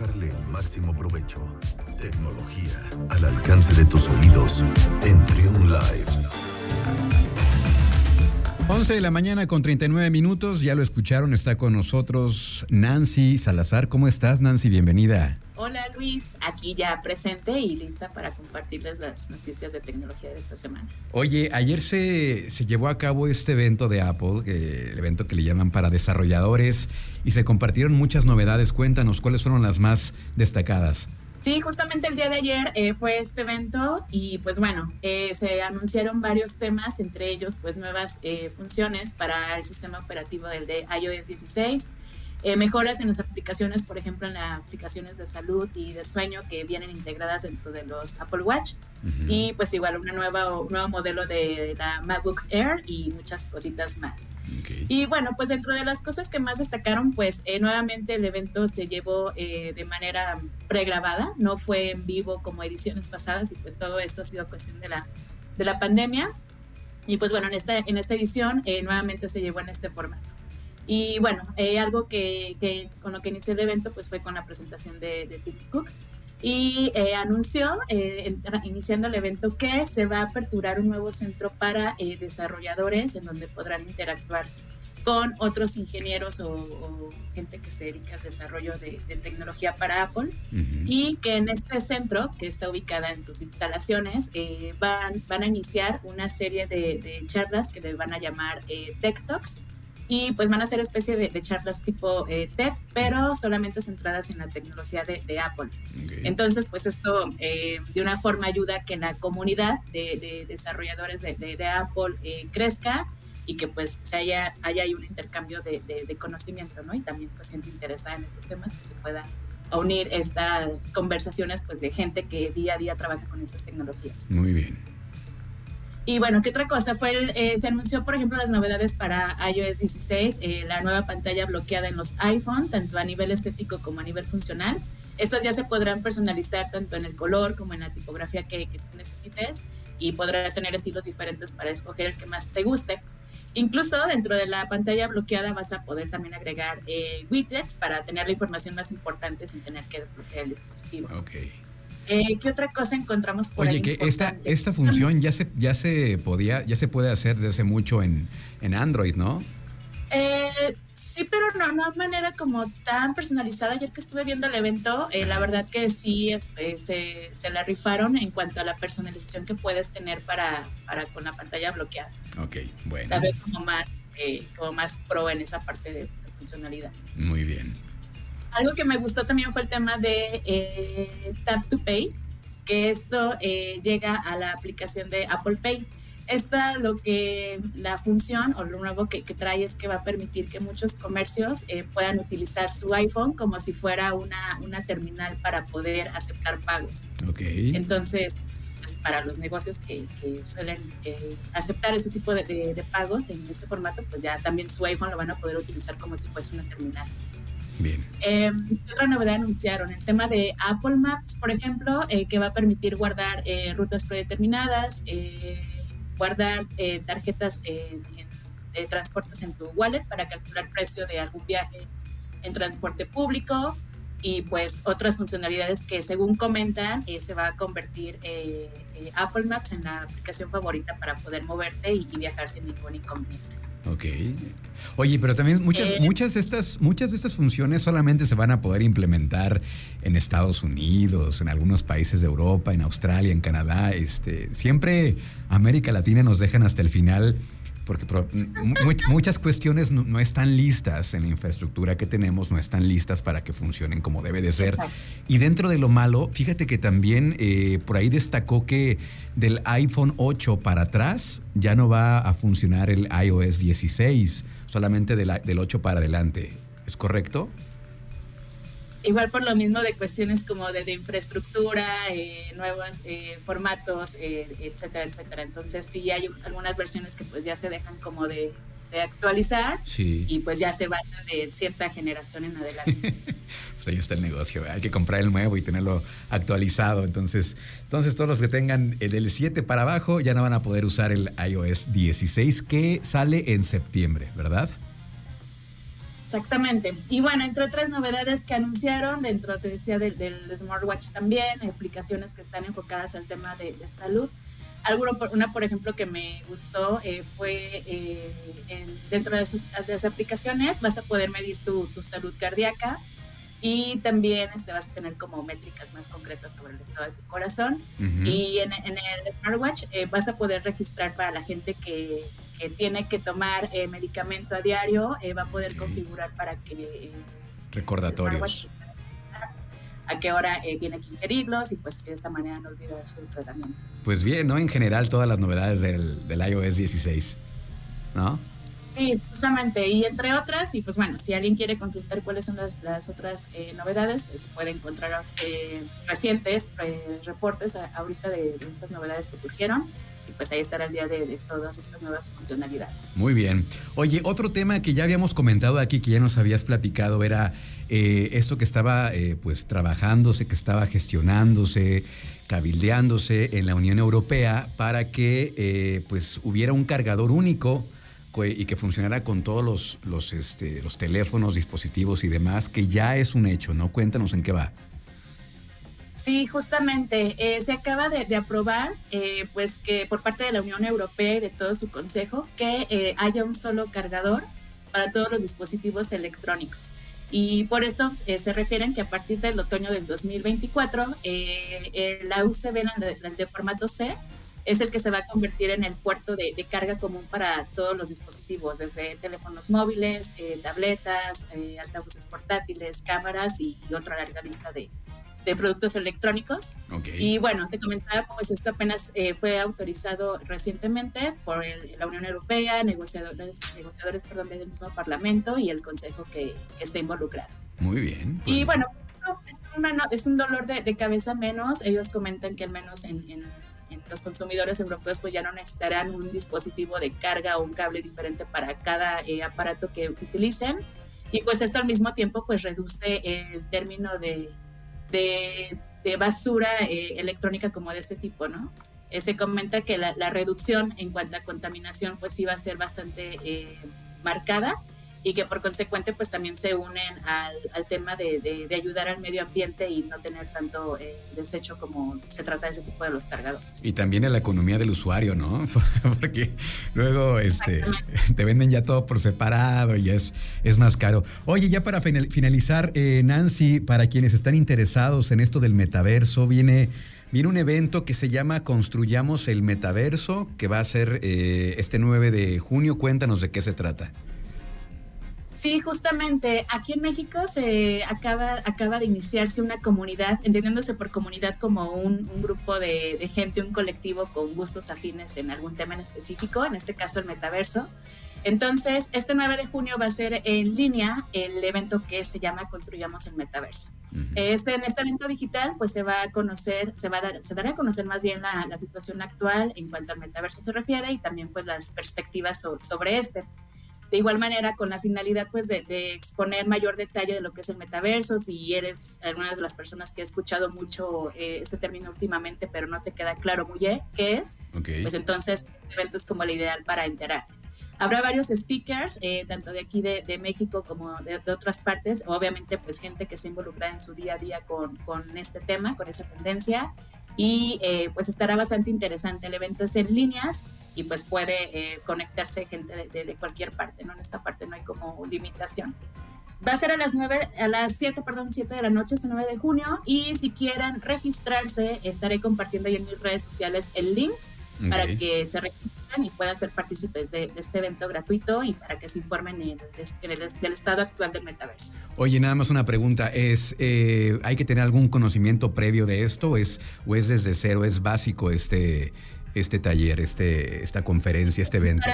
sacarle el máximo provecho. Tecnología al alcance de tus oídos en Triun Live. 11 de la mañana con 39 minutos, ya lo escucharon, está con nosotros Nancy Salazar. ¿Cómo estás, Nancy? Bienvenida. Hola Luis, aquí ya presente y lista para compartirles las noticias de tecnología de esta semana. Oye, ayer se, se llevó a cabo este evento de Apple, el evento que le llaman para desarrolladores, y se compartieron muchas novedades. Cuéntanos, ¿cuáles fueron las más destacadas? Sí, justamente el día de ayer eh, fue este evento y pues bueno, eh, se anunciaron varios temas, entre ellos pues nuevas eh, funciones para el sistema operativo del de iOS 16, eh, mejoras en las aplicaciones, por ejemplo, en las aplicaciones de salud y de sueño que vienen integradas dentro de los Apple Watch. Y pues igual una nueva, un nuevo modelo de la MacBook Air y muchas cositas más. Y bueno, pues dentro de las cosas que más destacaron, pues eh, nuevamente el evento se llevó eh, de manera pregrabada, no fue en vivo como ediciones pasadas y pues todo esto ha sido cuestión de la, de la pandemia. Y pues bueno, en esta, en esta edición nuevamente se llevó en este formato. Y bueno, eh, algo que, con lo que inició el evento pues fue con la presentación de, de Tim Cook. Y eh, anunció, eh, iniciando el evento, que se va a aperturar un nuevo centro para desarrolladores en donde podrán interactuar con otros ingenieros o, gente que se dedica al desarrollo de, tecnología para Apple. Y que en este centro, que está ubicada en sus instalaciones, van, van a iniciar una serie de, de, charlas que le van a llamar Tech Talks y pues van a ser especie de, charlas tipo eh, TED, pero solamente centradas en la tecnología de, Apple. Entonces, pues esto eh, de una forma ayuda a que la comunidad de, desarrolladores de, Apple eh, crezca y que pues se haya, haya un intercambio de, conocimiento, ¿no? Y también pues gente interesada en esos temas que se pueda unir estas conversaciones pues de gente que día a día trabaja con esas tecnologías. Muy bien. Y bueno, ¿qué otra cosa? Fue eh, se anunció, por ejemplo, las novedades para iOS 16, eh, la nueva pantalla bloqueada en los iPhone, tanto a nivel estético como a nivel funcional. Estas ya se podrán personalizar tanto en el color como en la tipografía que, necesites y podrás tener estilos diferentes para escoger el que más te guste. Incluso dentro de la pantalla bloqueada vas a poder también agregar eh, widgets para tener la información más importante sin tener que desbloquear el dispositivo. Okay. Eh, ¿Qué otra cosa encontramos por Oye, que esta, esta función ya se, ya se podía, ya se puede hacer desde mucho en, en Android, ¿no? Eh, sí, pero no, no de manera como tan personalizada. Ayer que estuve viendo el evento, eh, la verdad que sí este, se, se, la rifaron en cuanto a la personalización que puedes tener para, para con la pantalla bloqueada. Ok, bueno. La veo como más, como más pro en esa parte de funcionalidad. Muy bien. Algo que me gustó también fue el tema de eh, Tap to Pay, que esto eh, llega a la aplicación de Apple Pay. Esta lo que la función o lo nuevo que, trae es que va a permitir que muchos comercios eh, puedan utilizar su iPhone como si fuera una, una terminal para poder aceptar pagos. Okay. Entonces, pues, para los negocios que, suelen aceptar este tipo de, de, pagos en este formato, pues ya también su iPhone lo van a poder utilizar como si fuese una terminal. Bien. Eh, otra novedad anunciaron? El tema de Apple Maps, por ejemplo, eh, que va a permitir guardar eh, rutas predeterminadas, eh, guardar tarjetas de transportes en tu wallet para calcular precio de algún viaje en transporte público y pues otras funcionalidades que según comentan se va a convertir Apple Maps en la aplicación favorita para poder moverte y viajar sin ningún inconveniente. Ok. Oye, pero también muchas, eh. muchas, de estas, muchas de estas funciones solamente se van a poder implementar en Estados Unidos, en algunos países de Europa, en Australia, en Canadá. Este, siempre América Latina nos dejan hasta el final porque muchas cuestiones no, están listas en la infraestructura que tenemos, no están listas para que funcionen como debe de ser. Y dentro de lo malo, fíjate que también eh, por ahí destacó que del iPhone 8 para atrás ya no va a funcionar el iOS 16, solamente del 8 para adelante. ¿Es correcto? Igual por lo mismo de cuestiones como de, infraestructura, eh, nuevos eh, formatos, eh, etcétera, etcétera. Entonces sí hay algunas versiones que pues ya se dejan como de, actualizar y pues ya se van de cierta generación en adelante. pues ahí está el negocio, hay que comprar el nuevo y tenerlo actualizado. Entonces, entonces todos los que tengan del 7 para abajo ya no van a poder usar el iOS 16 que sale en septiembre, ¿verdad? Exactamente. Y bueno, entre otras novedades que anunciaron, dentro, te decía, del, smartwatch también, aplicaciones que están enfocadas al tema de, salud. Alguno, una, por ejemplo, que me gustó eh, fue eh, dentro de esas, aplicaciones vas a poder medir tu, salud cardíaca y también este, vas a tener como métricas más concretas sobre el estado de tu corazón. Y en, el smartwatch eh, vas a poder registrar para la gente que que tiene que tomar eh, medicamento a diario, eh, va a poder configurar para que... Eh, Recordatorios. A qué hora tiene que ingerirlos y pues de esta manera no olvidar su tratamiento. Pues bien, ¿no? En general todas las novedades del, del iOS 16, ¿no? Sí, justamente, y entre otras, y pues bueno, si alguien quiere consultar cuáles son las, las otras novedades, pues puede encontrar recientes reportes ahorita de, de, estas novedades que surgieron pues ahí estará el día de, todas estas nuevas funcionalidades. Muy bien. Oye, otro tema que ya habíamos comentado aquí, que ya nos habías platicado, era eh, esto que estaba eh, pues trabajándose, que estaba gestionándose, cabildeándose en la Unión Europea para que eh, pues hubiera un cargador único y que funcionara con todos los, los, este, los teléfonos, dispositivos y demás, que ya es un hecho, ¿no? Cuéntanos en qué va. Sí, justamente eh, se acaba de, aprobar, eh, pues que por parte de la Unión Europea y de todo su consejo, que eh, haya un solo cargador para todos los dispositivos electrónicos. Y por esto se refieren que a partir del otoño del 2024, la UCB de, formato C es el que se va a convertir en el puerto de, carga común para todos los dispositivos, desde teléfonos móviles, tabletas, altavoces portátiles, cámaras y otra larga lista de, de productos electrónicos. Y bueno, te comentaba, pues esto apenas eh, fue autorizado recientemente por la Unión Europea, negociadores, negociadores perdón, del mismo Parlamento y el Consejo que, está involucrado. Muy bien. Y bueno, es un, dolor de, cabeza menos. Ellos comentan que al menos en, los consumidores europeos pues ya no necesitarán un dispositivo de carga o un cable diferente para cada eh, aparato que utilicen. Y pues esto al mismo tiempo pues reduce el término de de, basura eh, electrónica como de este tipo, ¿no? Eh, se comenta que la, reducción en cuanto a contaminación pues iba a ser bastante eh, marcada y que por consecuente pues también se unen al, al tema de, de, ayudar al medio ambiente y no tener tanto eh, desecho como se trata de ese tipo de los cargadores. Y también en la economía del usuario, ¿no? Porque luego este, te venden ya todo por separado y es, es más caro. Oye, ya para finalizar, eh, Nancy, para quienes están interesados en esto del metaverso, viene... Viene un evento que se llama Construyamos el Metaverso, que va a ser eh, este 9 de junio. Cuéntanos de qué se trata. Sí, justamente aquí en México se acaba, acaba de iniciarse una comunidad, entendiéndose por comunidad como un, grupo de, gente, un colectivo con gustos afines en algún tema en específico, en este caso el metaverso. Entonces, este 9 de junio va a ser en línea el evento que se llama Construyamos el Metaverso. este, en este evento digital, pues se va a conocer, se va a dar, se dará a conocer más bien la, la situación actual en cuanto al metaverso se refiere y también pues las perspectivas sobre este. De igual manera, con la finalidad pues de, exponer mayor detalle de lo que es el metaverso, si eres alguna de las personas que ha escuchado mucho eh, este término últimamente, pero no te queda claro muy bien qué es, pues entonces el evento es como el ideal para enterarte. Habrá varios speakers, eh, tanto de aquí de, México como de, otras partes, obviamente pues gente que está involucrada en su día a día con, con este tema, con esa tendencia, y eh, pues estará bastante interesante. El evento es en líneas, y pues puede eh, conectarse gente de, cualquier parte, ¿no? En esta parte no hay como limitación. Va a ser a las 9, a las 7, perdón, 7 de la noche, este 9 de junio, y si quieren registrarse, estaré compartiendo ahí en mis redes sociales el link para que se registren y puedan ser partícipes de, este evento gratuito y para que se informen en el, del estado actual del metaverso. Oye, nada más una pregunta, ¿es eh, ¿hay que tener algún conocimiento previo de esto es, o es desde cero, es básico este este taller, este, esta conferencia, este evento?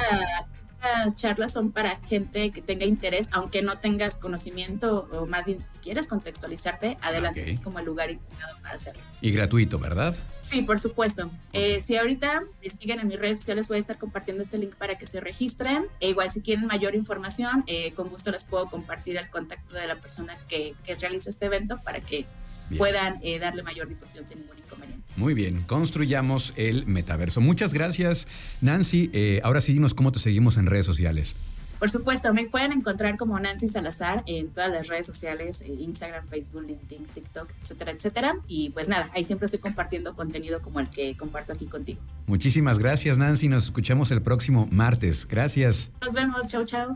las charlas son para gente que tenga interés, aunque no tengas conocimiento o más bien si quieres contextualizarte, adelante, es como el lugar indicado para hacerlo. Y gratuito, ¿verdad? Sí, por supuesto. Eh, si ahorita me siguen en mis redes sociales, voy a estar compartiendo este link para que se registren. E igual, si quieren mayor información, eh, con gusto les puedo compartir el contacto de la persona que, que realiza este evento para que puedan eh, darle mayor difusión sin ningún inconveniente. Muy bien, construyamos el metaverso. Muchas gracias, Nancy. Eh, ahora sí, dinos cómo te seguimos en redes sociales. Por supuesto, me pueden encontrar como Nancy Salazar en todas las redes sociales, eh, Instagram, Facebook, LinkedIn, TikTok, etcétera, etcétera. Y pues nada, ahí siempre estoy compartiendo contenido como el que comparto aquí contigo. Muchísimas gracias, Nancy. Nos escuchamos el próximo martes. Gracias. Nos vemos. Chau, chau.